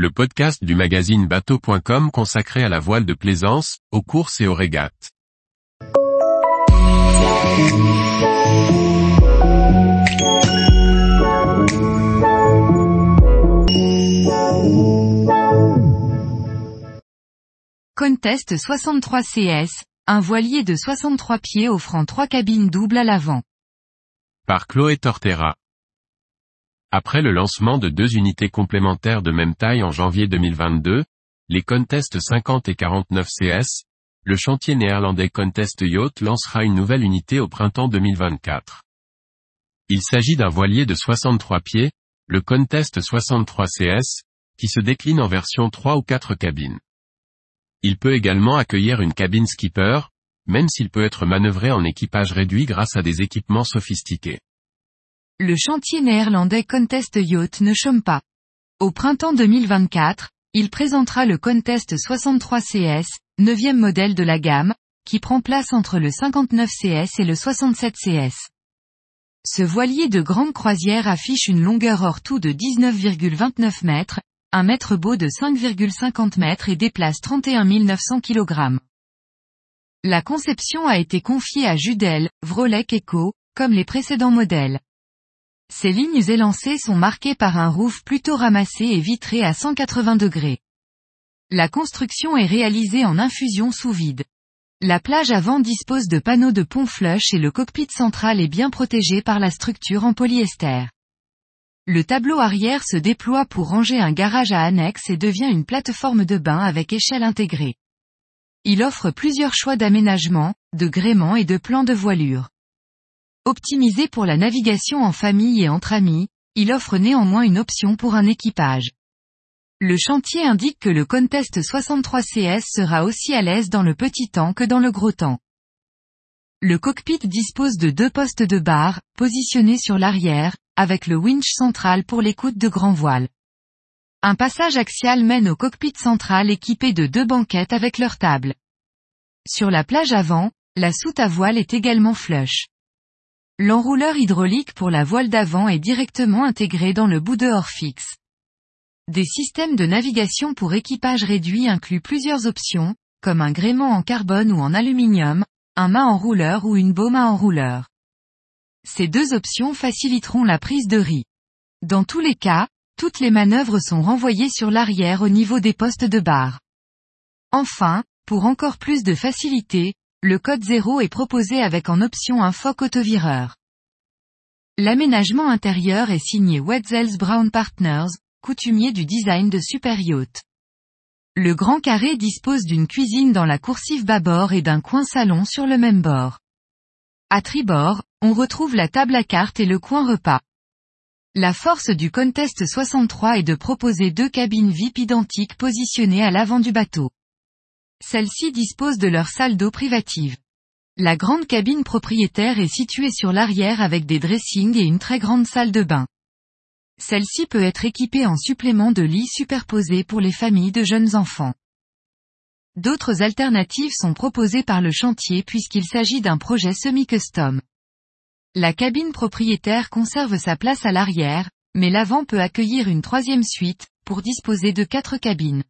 le podcast du magazine bateau.com consacré à la voile de plaisance, aux courses et aux régates. Contest 63 CS, un voilier de 63 pieds offrant trois cabines doubles à l'avant. Par Chloé Tortera. Après le lancement de deux unités complémentaires de même taille en janvier 2022, les Contest 50 et 49 CS, le chantier néerlandais Contest Yacht lancera une nouvelle unité au printemps 2024. Il s'agit d'un voilier de 63 pieds, le Contest 63 CS, qui se décline en version 3 ou 4 cabines. Il peut également accueillir une cabine skipper, même s'il peut être manœuvré en équipage réduit grâce à des équipements sophistiqués. Le chantier néerlandais Contest Yacht ne chôme pas. Au printemps 2024, il présentera le Contest 63 CS, neuvième modèle de la gamme, qui prend place entre le 59 CS et le 67 CS. Ce voilier de grande croisière affiche une longueur hors tout de 19,29 mètres, un mètre beau de 5,50 mètres et déplace 31 900 kg. La conception a été confiée à Judel, Vrolek Eco, comme les précédents modèles. Ces lignes élancées sont marquées par un roof plutôt ramassé et vitré à 180 degrés. La construction est réalisée en infusion sous vide. La plage avant dispose de panneaux de pont flush et le cockpit central est bien protégé par la structure en polyester. Le tableau arrière se déploie pour ranger un garage à annexe et devient une plateforme de bain avec échelle intégrée. Il offre plusieurs choix d'aménagement, de gréement et de plans de voilure. Optimisé pour la navigation en famille et entre amis, il offre néanmoins une option pour un équipage. Le chantier indique que le Contest 63 CS sera aussi à l'aise dans le petit temps que dans le gros temps. Le cockpit dispose de deux postes de barre, positionnés sur l'arrière, avec le winch central pour l'écoute de grand voile. Un passage axial mène au cockpit central équipé de deux banquettes avec leur table. Sur la plage avant, la soute à voile est également flush. L'enrouleur hydraulique pour la voile d'avant est directement intégré dans le bout de hors fixe. Des systèmes de navigation pour équipage réduit incluent plusieurs options, comme un gréement en carbone ou en aluminium, un mât enrouleur ou une baume à enrouleur. Ces deux options faciliteront la prise de riz. Dans tous les cas, toutes les manœuvres sont renvoyées sur l'arrière au niveau des postes de barre. Enfin, pour encore plus de facilité, le code 0 est proposé avec en option un foc autovireur. L'aménagement intérieur est signé Wetzels Brown Partners, coutumier du design de Super Yacht. Le grand carré dispose d'une cuisine dans la coursive bâbord et d'un coin salon sur le même bord. À tribord, on retrouve la table à cartes et le coin repas. La force du Contest 63 est de proposer deux cabines VIP identiques positionnées à l'avant du bateau. Celles-ci disposent de leur salle d'eau privative. La grande cabine propriétaire est située sur l'arrière avec des dressings et une très grande salle de bain. Celle-ci peut être équipée en supplément de lits superposés pour les familles de jeunes enfants. D'autres alternatives sont proposées par le chantier puisqu'il s'agit d'un projet semi-custom. La cabine propriétaire conserve sa place à l'arrière, mais l'avant peut accueillir une troisième suite, pour disposer de quatre cabines.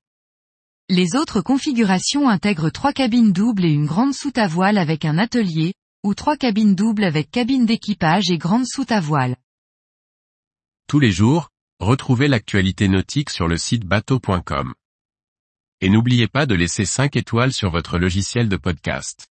Les autres configurations intègrent trois cabines doubles et une grande soute à voile avec un atelier, ou trois cabines doubles avec cabine d'équipage et grande soute à voile. Tous les jours, retrouvez l'actualité nautique sur le site bateau.com. Et n'oubliez pas de laisser 5 étoiles sur votre logiciel de podcast.